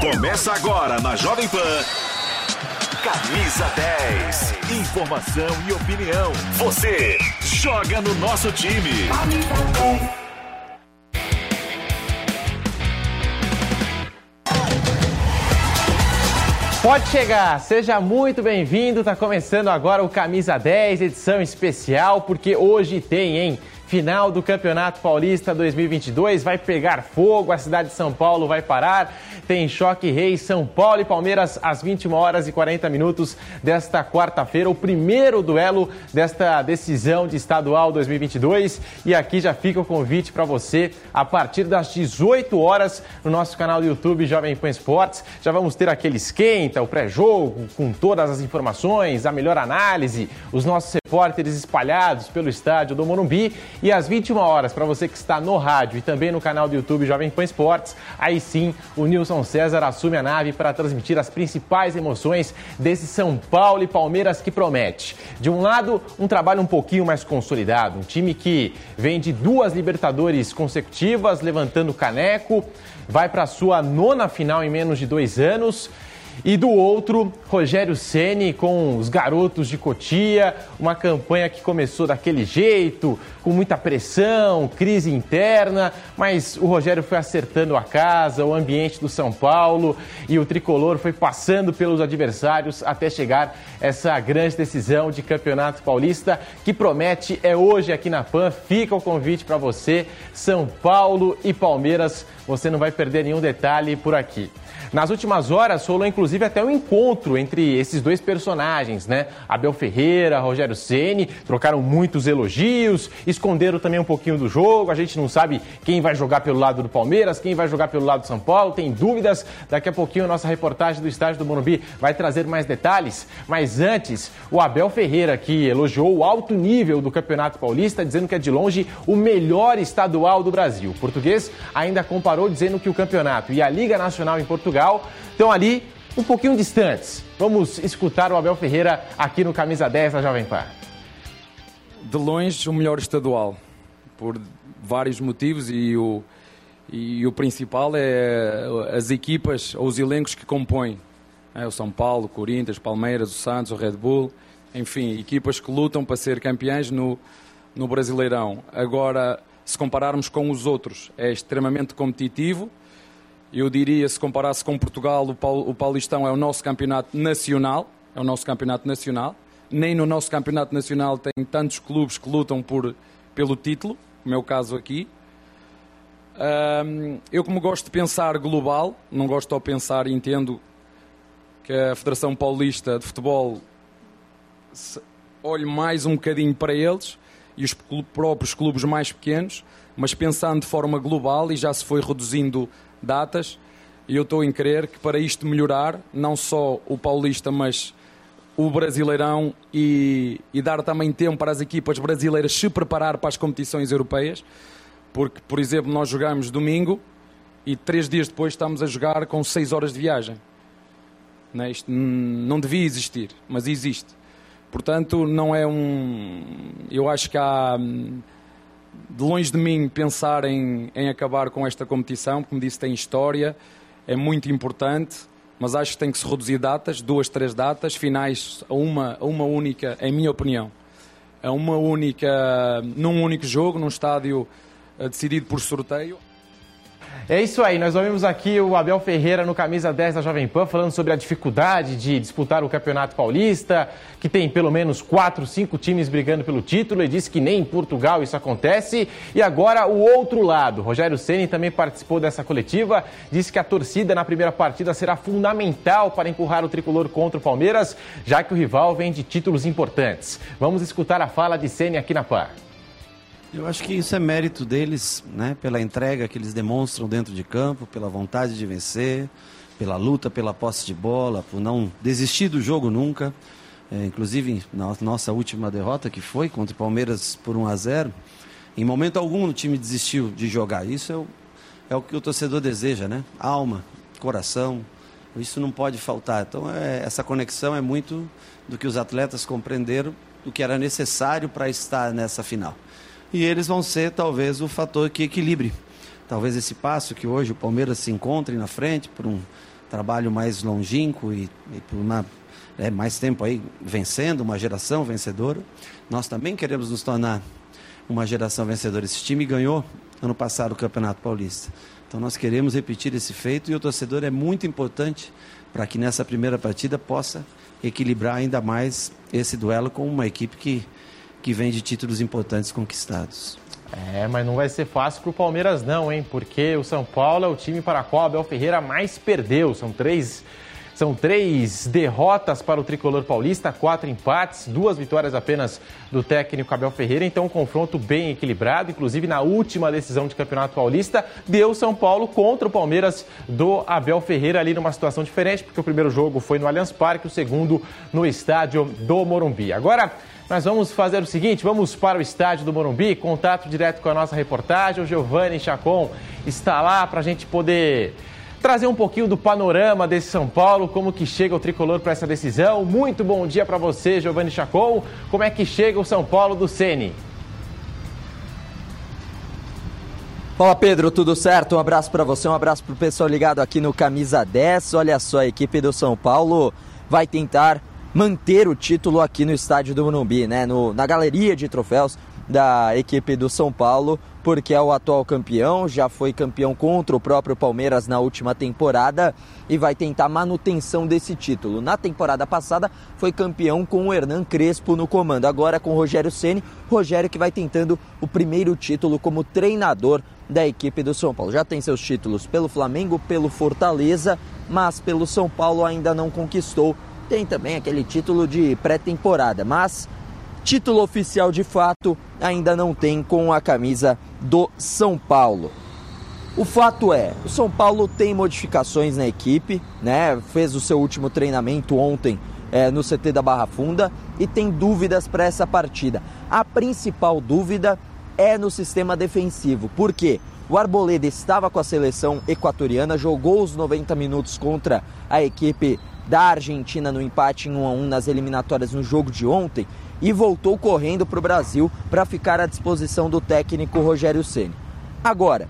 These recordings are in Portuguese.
Começa agora na Jovem Pan. Camisa 10. Informação e opinião. Você joga no nosso time. Pode chegar, seja muito bem-vindo. Tá começando agora o Camisa 10, edição especial, porque hoje tem, hein? Final do Campeonato Paulista 2022 vai pegar fogo, a cidade de São Paulo vai parar. Tem choque rei São Paulo e Palmeiras às 21 horas e 40 minutos desta quarta-feira, o primeiro duelo desta decisão de estadual 2022. E aqui já fica o convite para você a partir das 18 horas no nosso canal do YouTube Jovem Pan Esportes. Já vamos ter aquele esquenta, o pré-jogo com todas as informações, a melhor análise, os nossos repórteres espalhados pelo estádio do Morumbi e às 21 horas, para você que está no rádio e também no canal do YouTube Jovem Pan Esportes, aí sim o Nilson César assume a nave para transmitir as principais emoções desse São Paulo e Palmeiras que promete. De um lado, um trabalho um pouquinho mais consolidado, um time que vem de duas Libertadores consecutivas, levantando caneco, vai para sua nona final em menos de dois anos e do outro, Rogério Ceni com os garotos de Cotia, uma campanha que começou daquele jeito, com muita pressão, crise interna, mas o Rogério foi acertando a casa, o ambiente do São Paulo e o tricolor foi passando pelos adversários até chegar essa grande decisão de Campeonato Paulista que promete é hoje aqui na PAN. Fica o convite para você, São Paulo e Palmeiras. Você não vai perder nenhum detalhe por aqui. Nas últimas horas, rolou inclusive até um encontro entre esses dois personagens, né? Abel Ferreira, Rogério Ceni, trocaram muitos elogios, esconderam também um pouquinho do jogo. A gente não sabe quem vai jogar pelo lado do Palmeiras, quem vai jogar pelo lado do São Paulo, tem dúvidas. Daqui a pouquinho a nossa reportagem do estádio do Morumbi vai trazer mais detalhes. Mas antes, o Abel Ferreira que elogiou o alto nível do Campeonato Paulista, dizendo que é de longe o melhor estadual do Brasil. O português ainda comparou dizendo que o campeonato e a Liga Nacional em Portugal estão ali um pouquinho distantes. Vamos escutar o Abel Ferreira aqui no Camisa 10 da Jovem Pan. De longe, o melhor estadual, por vários motivos, e o, e o principal é as equipas ou os elencos que compõem. É o São Paulo, o Corinthians, Palmeiras, o Santos, o Red Bull, enfim, equipas que lutam para ser campeãs no, no Brasileirão. Agora, se compararmos com os outros, é extremamente competitivo eu diria, se comparasse com Portugal, o Paulistão é o nosso campeonato nacional, é o nosso campeonato nacional. Nem no nosso campeonato nacional tem tantos clubes que lutam por, pelo título, como é o caso aqui. eu, como gosto de pensar global, não gosto de pensar e entendo que a Federação Paulista de Futebol olhe mais um bocadinho para eles e os próprios clubes mais pequenos, mas pensando de forma global e já se foi reduzindo datas e eu estou em crer que para isto melhorar, não só o Paulista, mas o Brasileirão e, e, dar também tempo para as equipas brasileiras se preparar para as competições europeias, porque, por exemplo, nós jogamos domingo e três dias depois estamos a jogar com seis horas de viagem. Não, é? Isto não devia existir, mas existe. Portanto, não é um. Eu acho que há de longe de mim pensar em, em acabar com esta competição, como disse, tem história, é muito importante, mas acho que tem que se reduzir datas, duas, três datas, finais a uma, a uma única, em minha opinião, a uma única, num único jogo, num estádio eh, decidido por sorteio. É isso aí, nós ouvimos aqui o Abel Ferreira no camisa 10 da Jovem Pan falando sobre a dificuldade de disputar o Campeonato Paulista, que tem pelo menos quatro, cinco times brigando pelo título e disse que nem em Portugal isso acontece. E agora o outro lado, Rogério Ceni também participou dessa coletiva, disse que a torcida na primeira partida será fundamental para empurrar o tricolor contra o Palmeiras, já que o rival vem de títulos importantes. Vamos escutar a fala de Ceni aqui na PAN. Eu acho que isso é mérito deles, né? Pela entrega que eles demonstram dentro de campo, pela vontade de vencer, pela luta, pela posse de bola, por não desistir do jogo nunca. É, inclusive, na nossa última derrota, que foi contra o Palmeiras por 1 a 0 em momento algum o time desistiu de jogar. Isso é o, é o que o torcedor deseja, né? Alma, coração. Isso não pode faltar. Então, é, essa conexão é muito do que os atletas compreenderam, do que era necessário para estar nessa final e eles vão ser talvez o fator que equilibre. Talvez esse passo que hoje o Palmeiras se encontre na frente por um trabalho mais longínquo e, e por uma, é, mais tempo aí vencendo, uma geração vencedora. Nós também queremos nos tornar uma geração vencedora. Esse time ganhou ano passado o Campeonato Paulista. Então nós queremos repetir esse feito e o torcedor é muito importante para que nessa primeira partida possa equilibrar ainda mais esse duelo com uma equipe que que vem de títulos importantes conquistados. É, mas não vai ser fácil para o Palmeiras não, hein? Porque o São Paulo é o time para qual Abel Ferreira mais perdeu. São três, são três derrotas para o tricolor paulista, quatro empates, duas vitórias apenas do técnico Abel Ferreira. Então, um confronto bem equilibrado. Inclusive, na última decisão de Campeonato Paulista, deu São Paulo contra o Palmeiras do Abel Ferreira ali numa situação diferente, porque o primeiro jogo foi no Allianz Parque, o segundo no estádio do Morumbi. Agora, nós vamos fazer o seguinte, vamos para o estádio do Morumbi, contato direto com a nossa reportagem. O Giovanni Chacon está lá para a gente poder trazer um pouquinho do panorama desse São Paulo, como que chega o tricolor para essa decisão. Muito bom dia para você, Giovanni Chacon. Como é que chega o São Paulo do Sene? Fala Pedro, tudo certo? Um abraço para você, um abraço para o pessoal ligado aqui no Camisa 10. Olha só, a equipe do São Paulo vai tentar manter o título aqui no estádio do Morumbi, né? No, na galeria de troféus da equipe do São Paulo, porque é o atual campeão, já foi campeão contra o próprio Palmeiras na última temporada e vai tentar manutenção desse título. Na temporada passada foi campeão com o Hernan Crespo no comando, agora com o Rogério Ceni, Rogério que vai tentando o primeiro título como treinador da equipe do São Paulo. Já tem seus títulos pelo Flamengo, pelo Fortaleza, mas pelo São Paulo ainda não conquistou tem também aquele título de pré-temporada, mas título oficial de fato ainda não tem com a camisa do São Paulo. O fato é, o São Paulo tem modificações na equipe, né? Fez o seu último treinamento ontem é, no CT da Barra Funda e tem dúvidas para essa partida. A principal dúvida é no sistema defensivo, porque o Arboleda estava com a seleção equatoriana, jogou os 90 minutos contra a equipe da Argentina no empate em 1 a 1 nas eliminatórias no jogo de ontem e voltou correndo para o Brasil para ficar à disposição do técnico Rogério Ceni. Agora,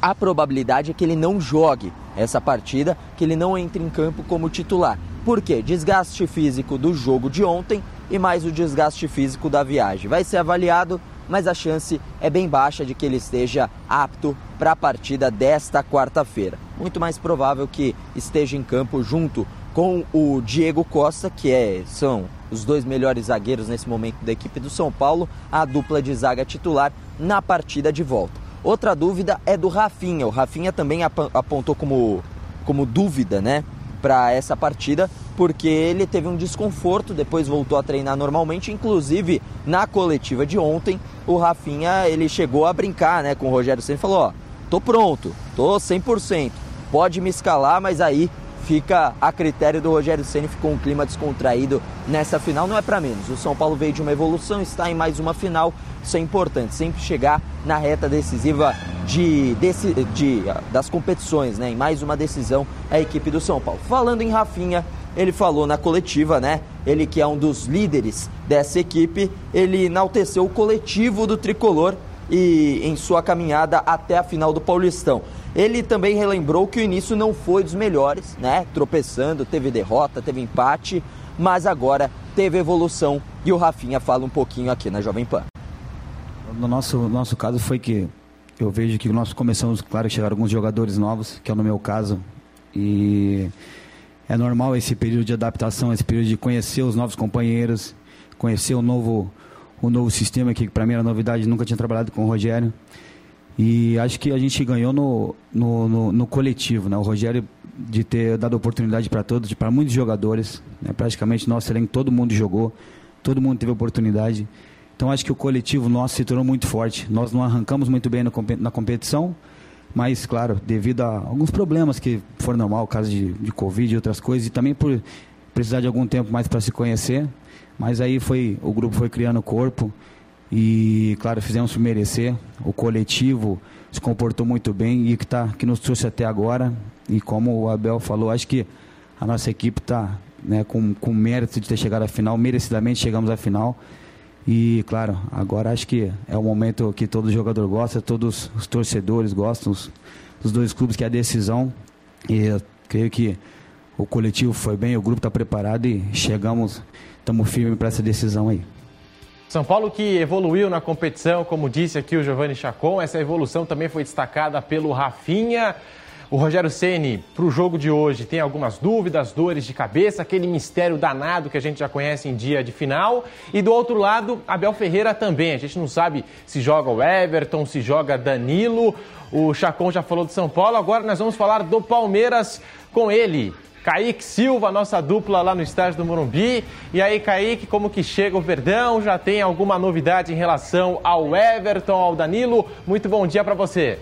a probabilidade é que ele não jogue essa partida, que ele não entre em campo como titular. Por quê? Desgaste físico do jogo de ontem e mais o desgaste físico da viagem. Vai ser avaliado, mas a chance é bem baixa de que ele esteja apto para a partida desta quarta-feira muito mais provável que esteja em campo junto com o Diego Costa, que é, são os dois melhores zagueiros nesse momento da equipe do São Paulo, a dupla de zaga titular na partida de volta. Outra dúvida é do Rafinha. O Rafinha também apontou como, como dúvida, né, para essa partida, porque ele teve um desconforto, depois voltou a treinar normalmente, inclusive na coletiva de ontem, o Rafinha, ele chegou a brincar, né, com o Rogério e falou, ó, tô pronto, tô 100% pode me escalar, mas aí fica a critério do Rogério Ceni ficou um clima descontraído nessa final, não é para menos. O São Paulo veio de uma evolução, está em mais uma final, isso é importante, sempre chegar na reta decisiva de, de, de das competições, né? Em mais uma decisão a equipe do São Paulo. Falando em Rafinha, ele falou na coletiva, né? Ele que é um dos líderes dessa equipe, ele enalteceu o coletivo do tricolor e em sua caminhada até a final do Paulistão. Ele também relembrou que o início não foi dos melhores, né? Tropeçando, teve derrota, teve empate, mas agora teve evolução e o Rafinha fala um pouquinho aqui na Jovem Pan. No nosso, nosso caso foi que eu vejo que nós começamos, claro, chegaram alguns jogadores novos, que é no meu caso, e é normal esse período de adaptação, esse período de conhecer os novos companheiros, conhecer o novo, o novo sistema que para mim era novidade, nunca tinha trabalhado com o Rogério. E acho que a gente ganhou no, no, no, no coletivo, né? O Rogério de ter dado oportunidade para todos, para muitos jogadores, né? praticamente nosso elenco, todo mundo jogou, todo mundo teve oportunidade. Então acho que o coletivo nosso se tornou muito forte. Nós não arrancamos muito bem na competição, mas claro, devido a alguns problemas que foram normal, caso de, de Covid e outras coisas, e também por precisar de algum tempo mais para se conhecer, mas aí foi o grupo foi criando corpo e claro fizemos merecer. O coletivo se comportou muito bem e que tá que nos trouxe até agora. E como o Abel falou, acho que a nossa equipe está né, com, com mérito de ter chegado à final, merecidamente chegamos à final. E, claro, agora acho que é o momento que todo jogador gosta, todos os torcedores gostam, os, os dois clubes, que é a decisão. E eu creio que o coletivo foi bem, o grupo está preparado e chegamos, estamos firmes para essa decisão aí. São Paulo que evoluiu na competição, como disse aqui o Giovanni Chacon, essa evolução também foi destacada pelo Rafinha. O Rogério Ceni para o jogo de hoje tem algumas dúvidas, dores de cabeça, aquele mistério danado que a gente já conhece em dia de final. E do outro lado, Abel Ferreira também. A gente não sabe se joga o Everton, se joga Danilo. O Chacon já falou de São Paulo. Agora nós vamos falar do Palmeiras com ele. Kaique Silva, nossa dupla lá no estádio do Morumbi. E aí, Kaique, como que chega o Verdão? Já tem alguma novidade em relação ao Everton, ao Danilo? Muito bom dia para você.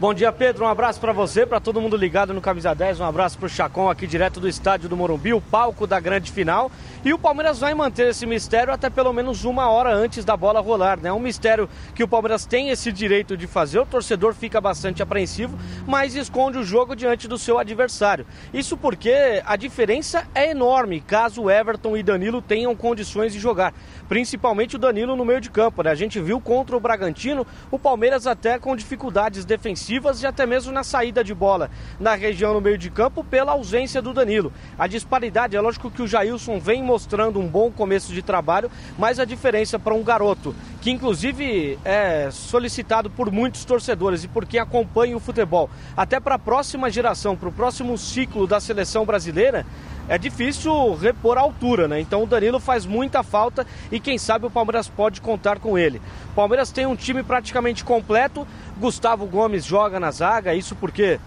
Bom dia, Pedro. Um abraço para você, para todo mundo ligado no Camisa 10. Um abraço para o Chacon aqui direto do estádio do Morumbi, o palco da grande final. E o Palmeiras vai manter esse mistério até pelo menos uma hora antes da bola rolar, né? Um mistério que o Palmeiras tem esse direito de fazer. O torcedor fica bastante apreensivo, mas esconde o jogo diante do seu adversário. Isso porque a diferença é enorme caso Everton e Danilo tenham condições de jogar. Principalmente o Danilo no meio de campo, né? A gente viu contra o Bragantino o Palmeiras até com dificuldades defensivas e até mesmo na saída de bola na região no meio de campo pela ausência do Danilo. A disparidade, é lógico que o Jailson vem mostrando um bom começo de trabalho, mas a diferença para um garoto, que inclusive é solicitado por muitos torcedores e por quem acompanha o futebol, até para a próxima geração, para o próximo ciclo da seleção brasileira, é difícil repor a altura, né? Então o Danilo faz muita falta e quem sabe o Palmeiras pode contar com ele. O Palmeiras tem um time praticamente completo. Gustavo Gomes joga na zaga, isso porque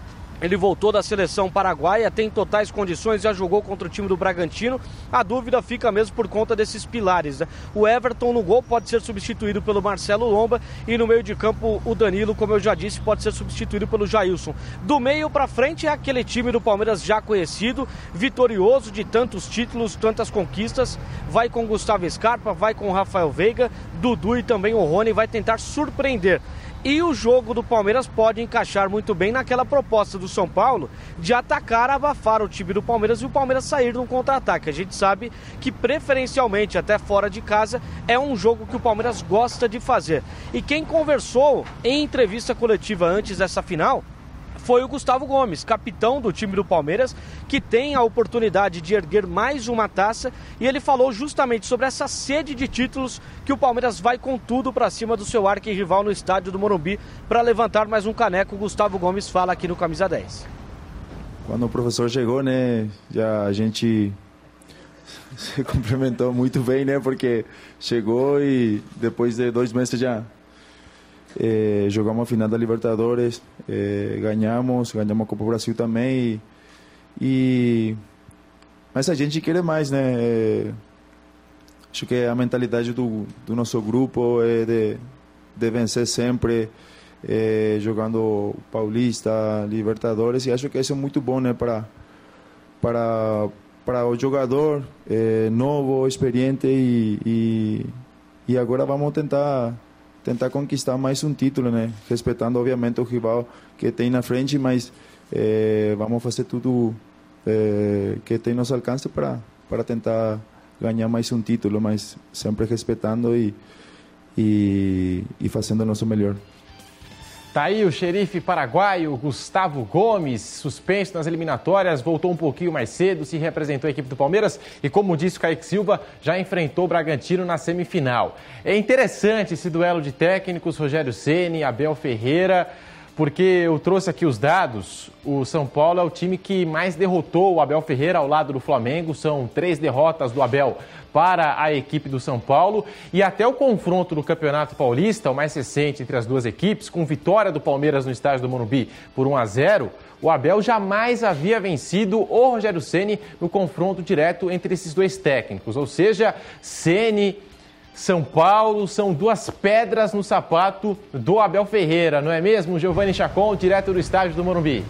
ele voltou da seleção paraguaia, tem totais condições, já jogou contra o time do Bragantino. A dúvida fica mesmo por conta desses pilares. Né? O Everton no gol pode ser substituído pelo Marcelo Lomba e no meio de campo o Danilo, como eu já disse, pode ser substituído pelo Jailson. Do meio para frente é aquele time do Palmeiras já conhecido, vitorioso de tantos títulos, tantas conquistas. Vai com Gustavo Scarpa, vai com Rafael Veiga, Dudu e também o Rony vai tentar surpreender. E o jogo do Palmeiras pode encaixar muito bem naquela proposta do São Paulo de atacar, abafar o time do Palmeiras e o Palmeiras sair num contra-ataque. A gente sabe que preferencialmente até fora de casa é um jogo que o Palmeiras gosta de fazer. E quem conversou em entrevista coletiva antes dessa final foi o Gustavo Gomes, capitão do time do Palmeiras, que tem a oportunidade de erguer mais uma taça e ele falou justamente sobre essa sede de títulos que o Palmeiras vai com tudo para cima do seu arquirrival no estádio do Morumbi para levantar mais um caneco. O Gustavo Gomes fala aqui no Camisa 10. Quando o professor chegou, né, já a gente se cumprimentou muito bem, né, porque chegou e depois de dois meses já eh, jogamos a final da Libertadores, eh, ganhamos, ganhamos a Copa Brasil também. E, e, mas a gente quer mais, né? Eh, acho que a mentalidade do, do nosso grupo é de, de vencer sempre, jogando Paulista, Libertadores, e acho que isso é muito bom, né? Para, para, para o jogador novo, experiente, e, e, e agora vamos tentar tentar conquistar mais um título, né? Respeitando, obviamente, o rival que tem na frente, mas é, vamos fazer tudo é, que tem nosso alcance para para tentar ganhar mais um título, mas sempre respeitando e, e, e fazendo o nosso melhor. Tá aí o xerife paraguaio Gustavo Gomes, suspenso nas eliminatórias, voltou um pouquinho mais cedo, se representou a equipe do Palmeiras e, como disse o Kaique Silva, já enfrentou o Bragantino na semifinal. É interessante esse duelo de técnicos, Rogério Ceni, Abel Ferreira. Porque eu trouxe aqui os dados. O São Paulo é o time que mais derrotou o Abel Ferreira ao lado do Flamengo. São três derrotas do Abel para a equipe do São Paulo. E até o confronto no Campeonato Paulista, o mais recente entre as duas equipes, com vitória do Palmeiras no estádio do Morumbi por 1 a 0, o Abel jamais havia vencido o Rogério Ceni no confronto direto entre esses dois técnicos. Ou seja, Ceni são Paulo são duas pedras no sapato do Abel Ferreira, não é mesmo, Giovanni Chacon, direto do estádio do Morumbi?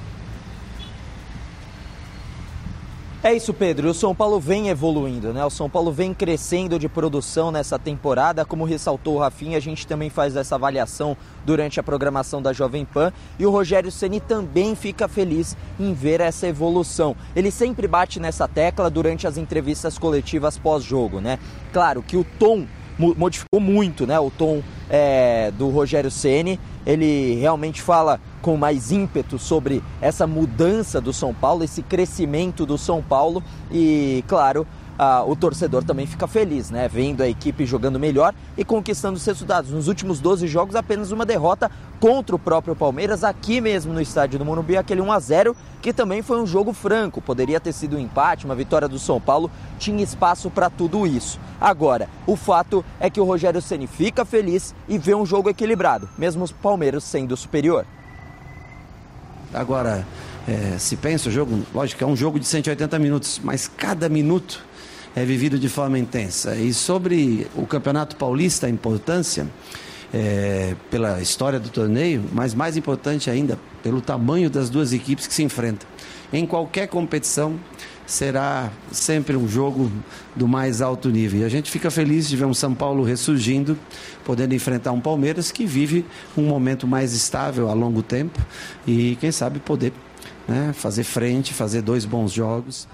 É isso, Pedro. O São Paulo vem evoluindo, né? O São Paulo vem crescendo de produção nessa temporada. Como ressaltou o Rafinha, a gente também faz essa avaliação durante a programação da Jovem Pan. E o Rogério Ceni também fica feliz em ver essa evolução. Ele sempre bate nessa tecla durante as entrevistas coletivas pós-jogo, né? Claro que o tom modificou muito né, o tom é, do Rogério Ceni. Ele realmente fala com mais ímpeto sobre essa mudança do São Paulo, esse crescimento do São Paulo e, claro, ah, o torcedor também fica feliz, né? Vendo a equipe jogando melhor e conquistando os resultados. Nos últimos 12 jogos, apenas uma derrota contra o próprio Palmeiras, aqui mesmo no estádio do Morumbi, aquele 1 a 0 que também foi um jogo franco. Poderia ter sido um empate, uma vitória do São Paulo, tinha espaço para tudo isso. Agora, o fato é que o Rogério Ceni fica feliz e vê um jogo equilibrado, mesmo os Palmeiras sendo superior. Agora, é, se pensa o jogo, lógico que é um jogo de 180 minutos, mas cada minuto é vivido de forma intensa. E sobre o Campeonato Paulista, a importância é, pela história do torneio, mas mais importante ainda, pelo tamanho das duas equipes que se enfrentam. Em qualquer competição, será sempre um jogo do mais alto nível. E a gente fica feliz de ver um São Paulo ressurgindo, podendo enfrentar um Palmeiras que vive um momento mais estável a longo tempo e, quem sabe, poder né, fazer frente, fazer dois bons jogos.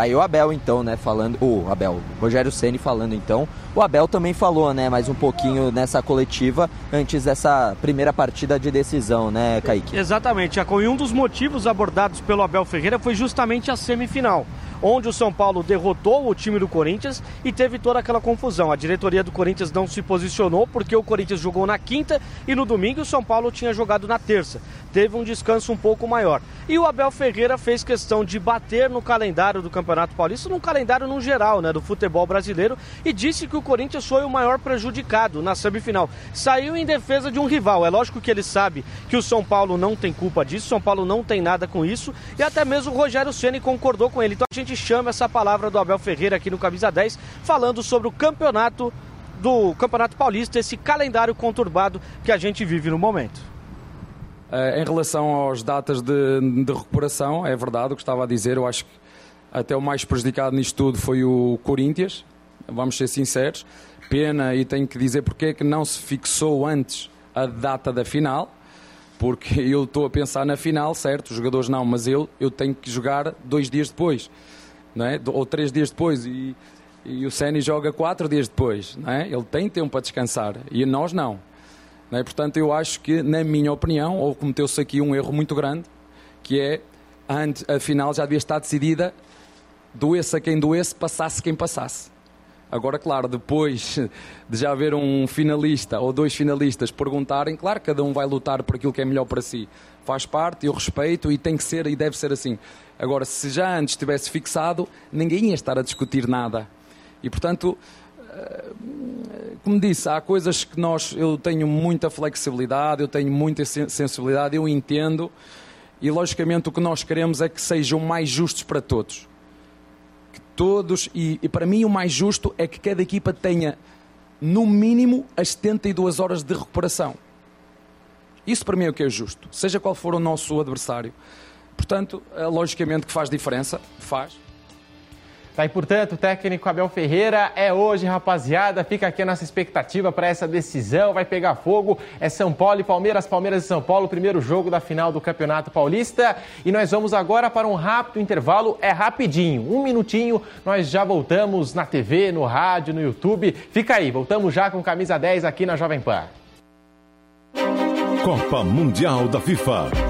Tá aí o Abel então, né, falando, o Abel, Rogério Ceni falando então. O Abel também falou, né, mais um pouquinho nessa coletiva antes dessa primeira partida de decisão, né, Kaique? Exatamente. E um dos motivos abordados pelo Abel Ferreira foi justamente a semifinal onde o São Paulo derrotou o time do Corinthians e teve toda aquela confusão. A diretoria do Corinthians não se posicionou porque o Corinthians jogou na quinta e no domingo o São Paulo tinha jogado na terça. Teve um descanso um pouco maior. E o Abel Ferreira fez questão de bater no calendário do Campeonato Paulista, no calendário no geral, né, do futebol brasileiro, e disse que o Corinthians foi o maior prejudicado na semifinal. Saiu em defesa de um rival. É lógico que ele sabe que o São Paulo não tem culpa disso, São Paulo não tem nada com isso, e até mesmo o Rogério Ceni concordou com ele. Então a gente chama essa palavra do Abel Ferreira aqui no Camisa 10, falando sobre o campeonato do Campeonato Paulista, esse calendário conturbado que a gente vive no momento. Eh, em relação às datas de, de, recuperação, é verdade o que estava a dizer, eu acho que até o mais prejudicado nisto tudo foi o Corinthians, vamos ser sinceros. Pena, e tenho que dizer porque é que não se fixou antes a data da final, porque eu estou a pensar na final, certo? Os jogadores não, mas eu, eu tenho que jogar dois dias depois não é? ou três dias depois, e, e o Ceni joga quatro dias depois. Não é? Ele tem tempo para descansar e nós não. não é? Portanto, eu acho que, na minha opinião, ou cometeu-se aqui um erro muito grande, que é antes, a final já devia estar decidida, doesse a quem doesse, passasse quem passasse. Agora, claro, depois de já haver um finalista ou dois finalistas perguntarem, claro, cada um vai lutar por aquilo que é melhor para si. Faz parte, eu respeito e tem que ser e deve ser assim. Agora, se já antes tivesse fixado, ninguém ia estar a discutir nada. E, portanto, eh, como disse, há coisas que nós, eu tenho muita flexibilidade, eu tenho muita sensibilidade, eu entendo, e logicamente o que nós queremos é que sejam mais justos para todos. Todos, e, e para mim o mais justo é que cada equipa tenha, no mínimo, as 72 horas de recuperação. Isso para mim é o que é justo, seja qual for o nosso adversário. Portanto, é, logicamente que faz diferença, faz. Tá aí, portanto, o técnico Abel Ferreira é hoje, rapaziada. Fica aqui a nossa expectativa para essa decisão. Vai pegar fogo. É São Paulo e Palmeiras, Palmeiras e São Paulo, primeiro jogo da final do Campeonato Paulista. E nós vamos agora para um rápido intervalo. É rapidinho, um minutinho. Nós já voltamos na TV, no rádio, no YouTube. Fica aí, voltamos já com camisa 10 aqui na Jovem Pan. Copa Mundial da FIFA.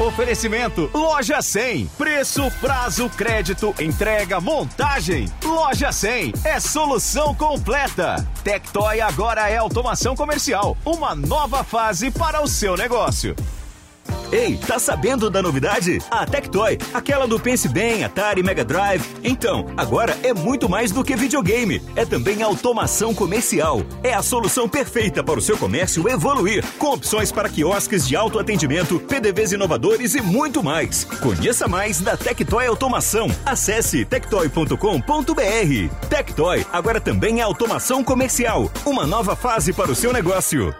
Oferecimento Loja 100. Preço, prazo, crédito, entrega, montagem. Loja 100 é solução completa. Tectoy agora é automação comercial. Uma nova fase para o seu negócio. Ei, tá sabendo da novidade? A Tectoy, aquela do Pense Bem, Atari, Mega Drive. Então, agora é muito mais do que videogame. É também automação comercial. É a solução perfeita para o seu comércio evoluir, com opções para quiosques de autoatendimento, PDVs inovadores e muito mais. Conheça mais da Tectoy Automação. Acesse tectoy.com.br. Tectoy agora também é automação comercial. Uma nova fase para o seu negócio.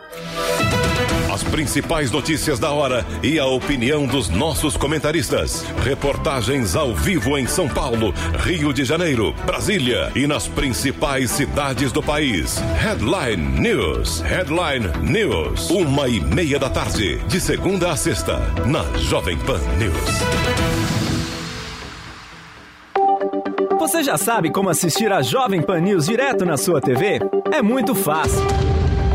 As principais notícias da hora e a opinião dos nossos comentaristas. Reportagens ao vivo em São Paulo, Rio de Janeiro, Brasília e nas principais cidades do país. Headline News. Headline News. Uma e meia da tarde, de segunda a sexta, na Jovem Pan News. Você já sabe como assistir a Jovem Pan News direto na sua TV? É muito fácil.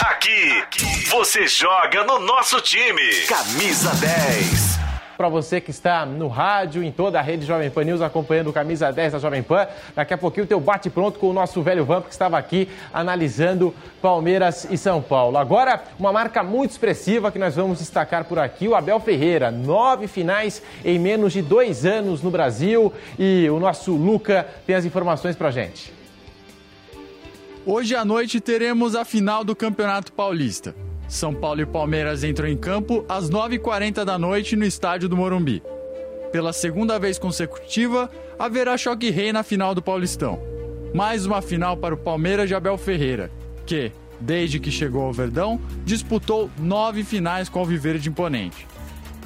Aqui, você joga no nosso time. Camisa 10. Para você que está no rádio, em toda a rede Jovem Pan News, acompanhando o Camisa 10 da Jovem Pan, daqui a pouquinho o teu bate pronto com o nosso velho Vamp que estava aqui analisando Palmeiras e São Paulo. Agora, uma marca muito expressiva que nós vamos destacar por aqui, o Abel Ferreira. Nove finais em menos de dois anos no Brasil e o nosso Luca tem as informações para gente. Hoje à noite teremos a final do Campeonato Paulista. São Paulo e Palmeiras entram em campo às 9h40 da noite no estádio do Morumbi. Pela segunda vez consecutiva, haverá choque rei na final do Paulistão. Mais uma final para o Palmeiras de Abel Ferreira, que, desde que chegou ao Verdão, disputou nove finais com o Viverde Imponente.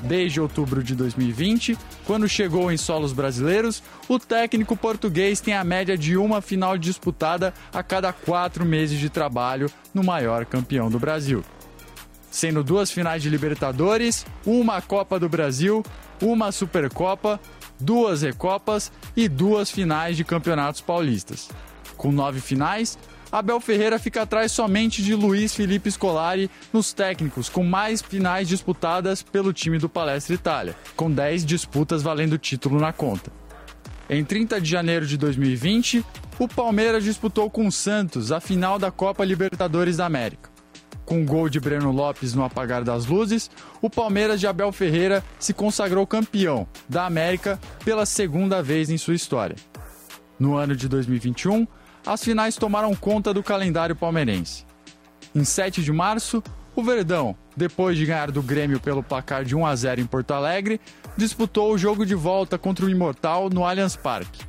Desde outubro de 2020, quando chegou em solos brasileiros, o técnico português tem a média de uma final disputada a cada quatro meses de trabalho no maior campeão do Brasil. Sendo duas finais de Libertadores, uma Copa do Brasil, uma Supercopa, duas Recopas e duas finais de campeonatos paulistas. Com nove finais, Abel Ferreira fica atrás somente de Luiz Felipe Scolari nos técnicos com mais finais disputadas pelo time do Palestra Itália, com 10 disputas valendo título na conta. Em 30 de janeiro de 2020, o Palmeiras disputou com o Santos a final da Copa Libertadores da América. Com o gol de Breno Lopes no apagar das luzes, o Palmeiras de Abel Ferreira se consagrou campeão da América pela segunda vez em sua história. No ano de 2021, as finais tomaram conta do calendário palmeirense. Em 7 de março, o Verdão, depois de ganhar do Grêmio pelo placar de 1 a 0 em Porto Alegre, disputou o jogo de volta contra o Imortal no Allianz Parque.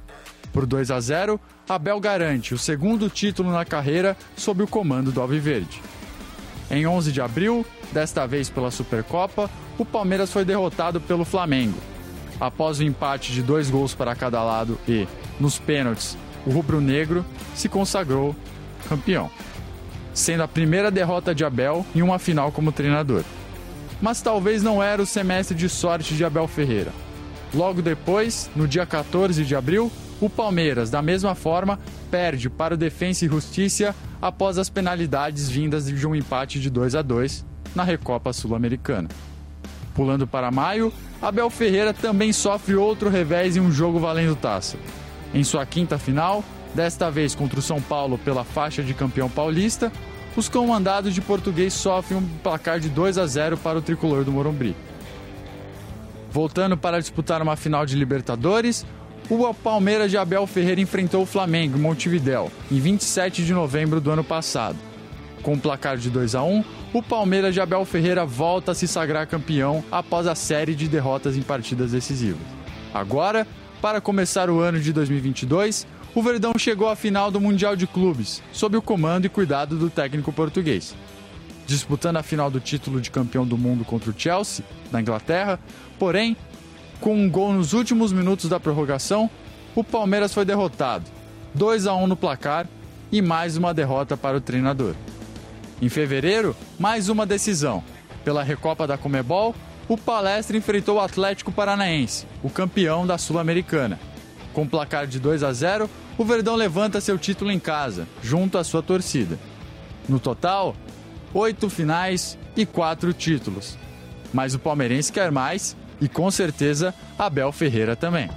Por 2 a 0, Abel garante o segundo título na carreira sob o comando do Alviverde. Em 11 de abril, desta vez pela Supercopa, o Palmeiras foi derrotado pelo Flamengo. Após o empate de dois gols para cada lado e, nos pênaltis, o rubro-negro se consagrou campeão, sendo a primeira derrota de Abel em uma final como treinador. Mas talvez não era o semestre de sorte de Abel Ferreira. Logo depois, no dia 14 de abril, o Palmeiras, da mesma forma, perde para o Defensa e Justiça após as penalidades vindas de um empate de 2 a 2 na Recopa Sul-Americana. Pulando para maio, Abel Ferreira também sofre outro revés em um jogo valendo taça. Em sua quinta final, desta vez contra o São Paulo pela faixa de campeão paulista, os comandados de português sofrem um placar de 2 a 0 para o tricolor do Morumbi. Voltando para disputar uma final de Libertadores, o Palmeiras de Abel Ferreira enfrentou o Flamengo em Montevidéu em 27 de novembro do ano passado. Com um placar de 2 a 1, o Palmeiras de Abel Ferreira volta a se sagrar campeão após a série de derrotas em partidas decisivas. Agora, para começar o ano de 2022, o Verdão chegou à final do Mundial de Clubes, sob o comando e cuidado do técnico português. Disputando a final do título de campeão do mundo contra o Chelsea, na Inglaterra, porém, com um gol nos últimos minutos da prorrogação, o Palmeiras foi derrotado, 2 a 1 no placar e mais uma derrota para o treinador. Em fevereiro, mais uma decisão. Pela Recopa da Comebol, o Palestra enfrentou o Atlético Paranaense, o campeão da Sul-Americana. Com placar de 2 a 0, o Verdão levanta seu título em casa, junto à sua torcida. No total, oito finais e quatro títulos. Mas o palmeirense quer mais e com certeza Abel Ferreira também.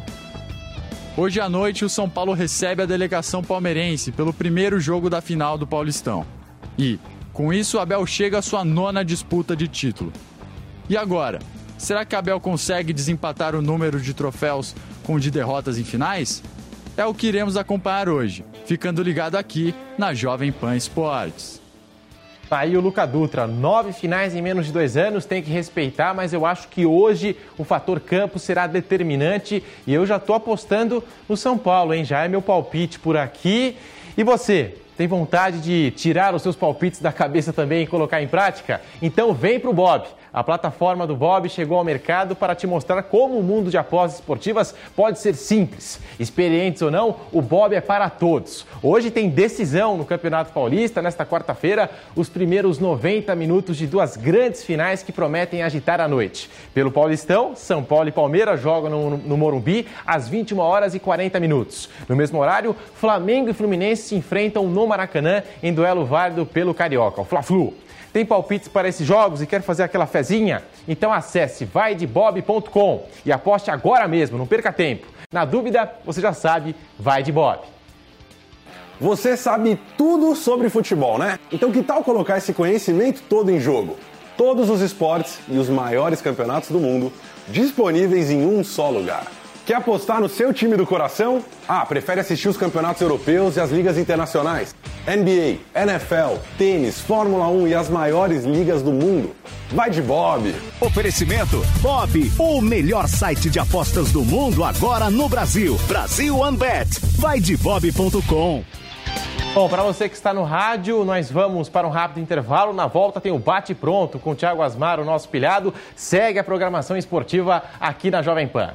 Hoje à noite, o São Paulo recebe a delegação palmeirense pelo primeiro jogo da final do Paulistão. E, com isso, Abel chega à sua nona disputa de título. E agora? Será que Abel consegue desempatar o número de troféus com o de derrotas em finais? É o que iremos acompanhar hoje, ficando ligado aqui na Jovem Pan Esportes. Tá aí o Luca Dutra, nove finais em menos de dois anos, tem que respeitar, mas eu acho que hoje o fator campo será determinante e eu já estou apostando no São Paulo, hein? Já é meu palpite por aqui. E você, tem vontade de tirar os seus palpites da cabeça também e colocar em prática? Então vem pro Bob. A plataforma do Bob chegou ao mercado para te mostrar como o mundo de apostas esportivas pode ser simples. Experientes ou não, o Bob é para todos. Hoje tem decisão no Campeonato Paulista. Nesta quarta-feira, os primeiros 90 minutos de duas grandes finais que prometem agitar a noite. Pelo Paulistão, São Paulo e Palmeiras jogam no, no Morumbi às 21 horas e 40 minutos. No mesmo horário, Flamengo e Fluminense se enfrentam no Maracanã em duelo válido pelo Carioca, o Fla-Flu. Tem palpites para esses jogos e quer fazer aquela fezinha? Então acesse vaidebob.com e aposte agora mesmo, não perca tempo. Na dúvida, você já sabe, vai de Bob. Você sabe tudo sobre futebol, né? Então que tal colocar esse conhecimento todo em jogo? Todos os esportes e os maiores campeonatos do mundo disponíveis em um só lugar. Quer apostar no seu time do coração? Ah, prefere assistir os campeonatos europeus e as ligas internacionais? NBA, NFL, tênis, Fórmula 1 e as maiores ligas do mundo? Vai de Bob! Oferecimento Bob, o melhor site de apostas do mundo agora no Brasil. Brasil OneBet. Vai de bob.com. Bom, para você que está no rádio, nós vamos para um rápido intervalo. Na volta tem o Bate Pronto com o Thiago Asmar, o nosso pilhado. Segue a programação esportiva aqui na Jovem Pan.